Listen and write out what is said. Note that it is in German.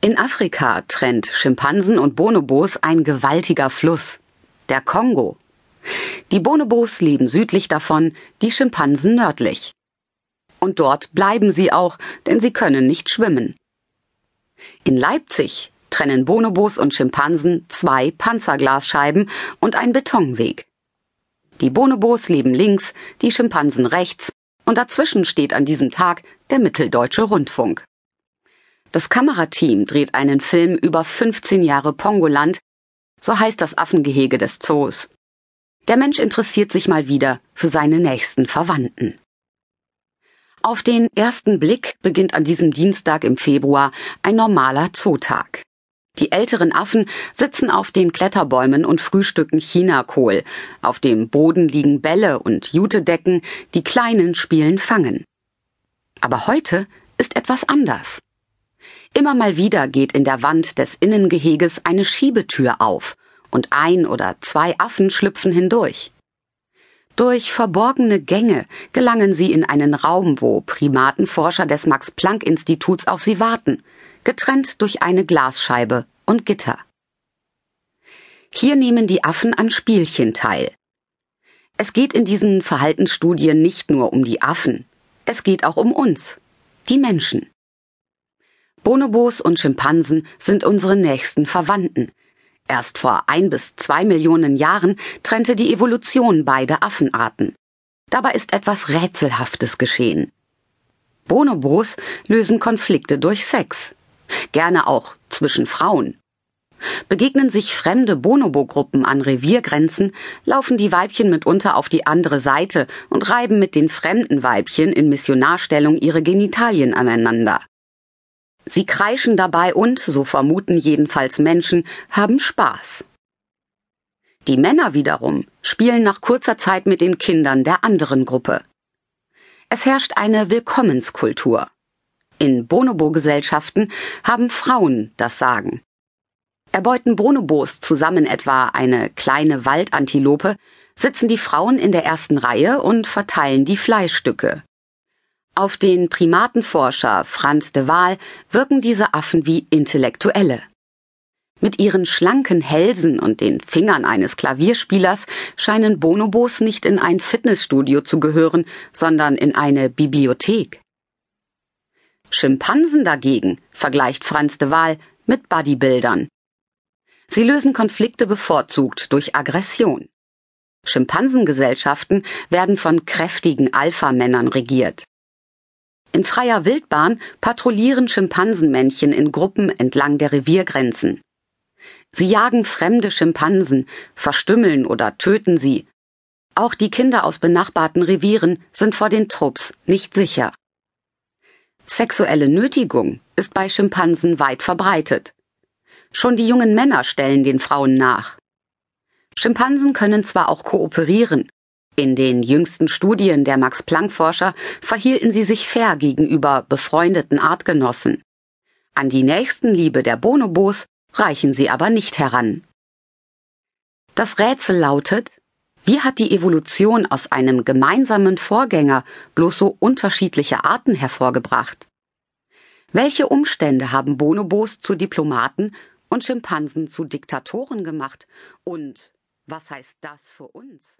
In Afrika trennt Schimpansen und Bonobos ein gewaltiger Fluss, der Kongo. Die Bonobos leben südlich davon, die Schimpansen nördlich. Und dort bleiben sie auch, denn sie können nicht schwimmen. In Leipzig trennen Bonobos und Schimpansen zwei Panzerglasscheiben und ein Betonweg. Die Bonobos leben links, die Schimpansen rechts, und dazwischen steht an diesem Tag der Mitteldeutsche Rundfunk. Das Kamerateam dreht einen Film über 15 Jahre Pongoland, so heißt das Affengehege des Zoos. Der Mensch interessiert sich mal wieder für seine nächsten Verwandten. Auf den ersten Blick beginnt an diesem Dienstag im Februar ein normaler Zootag. Die älteren Affen sitzen auf den Kletterbäumen und frühstücken Chinakohl. Auf dem Boden liegen Bälle und Jutedecken, die Kleinen spielen Fangen. Aber heute ist etwas anders. Immer mal wieder geht in der Wand des Innengeheges eine Schiebetür auf und ein oder zwei Affen schlüpfen hindurch. Durch verborgene Gänge gelangen sie in einen Raum, wo Primatenforscher des Max Planck Instituts auf sie warten, getrennt durch eine Glasscheibe und Gitter. Hier nehmen die Affen an Spielchen teil. Es geht in diesen Verhaltensstudien nicht nur um die Affen, es geht auch um uns, die Menschen. Bonobos und Schimpansen sind unsere nächsten Verwandten. Erst vor ein bis zwei Millionen Jahren trennte die Evolution beide Affenarten. Dabei ist etwas Rätselhaftes geschehen. Bonobos lösen Konflikte durch Sex. Gerne auch zwischen Frauen. Begegnen sich fremde Bonobo-Gruppen an Reviergrenzen, laufen die Weibchen mitunter auf die andere Seite und reiben mit den fremden Weibchen in Missionarstellung ihre Genitalien aneinander. Sie kreischen dabei und, so vermuten jedenfalls Menschen, haben Spaß. Die Männer wiederum spielen nach kurzer Zeit mit den Kindern der anderen Gruppe. Es herrscht eine Willkommenskultur. In Bonobo-Gesellschaften haben Frauen das Sagen. Erbeuten Bonobos zusammen etwa eine kleine Waldantilope, sitzen die Frauen in der ersten Reihe und verteilen die Fleischstücke. Auf den Primatenforscher Franz de Waal wirken diese Affen wie Intellektuelle. Mit ihren schlanken Hälsen und den Fingern eines Klavierspielers scheinen Bonobos nicht in ein Fitnessstudio zu gehören, sondern in eine Bibliothek. Schimpansen dagegen, vergleicht Franz de Waal, mit Bodybuildern. Sie lösen Konflikte bevorzugt durch Aggression. Schimpansengesellschaften werden von kräftigen Alpha-Männern regiert. In freier Wildbahn patrouillieren Schimpansenmännchen in Gruppen entlang der Reviergrenzen. Sie jagen fremde Schimpansen, verstümmeln oder töten sie. Auch die Kinder aus benachbarten Revieren sind vor den Trupps nicht sicher. Sexuelle Nötigung ist bei Schimpansen weit verbreitet. Schon die jungen Männer stellen den Frauen nach. Schimpansen können zwar auch kooperieren, in den jüngsten Studien der Max-Planck-Forscher verhielten sie sich fair gegenüber befreundeten Artgenossen. An die Nächstenliebe der Bonobos reichen sie aber nicht heran. Das Rätsel lautet, wie hat die Evolution aus einem gemeinsamen Vorgänger bloß so unterschiedliche Arten hervorgebracht? Welche Umstände haben Bonobos zu Diplomaten und Schimpansen zu Diktatoren gemacht? Und was heißt das für uns?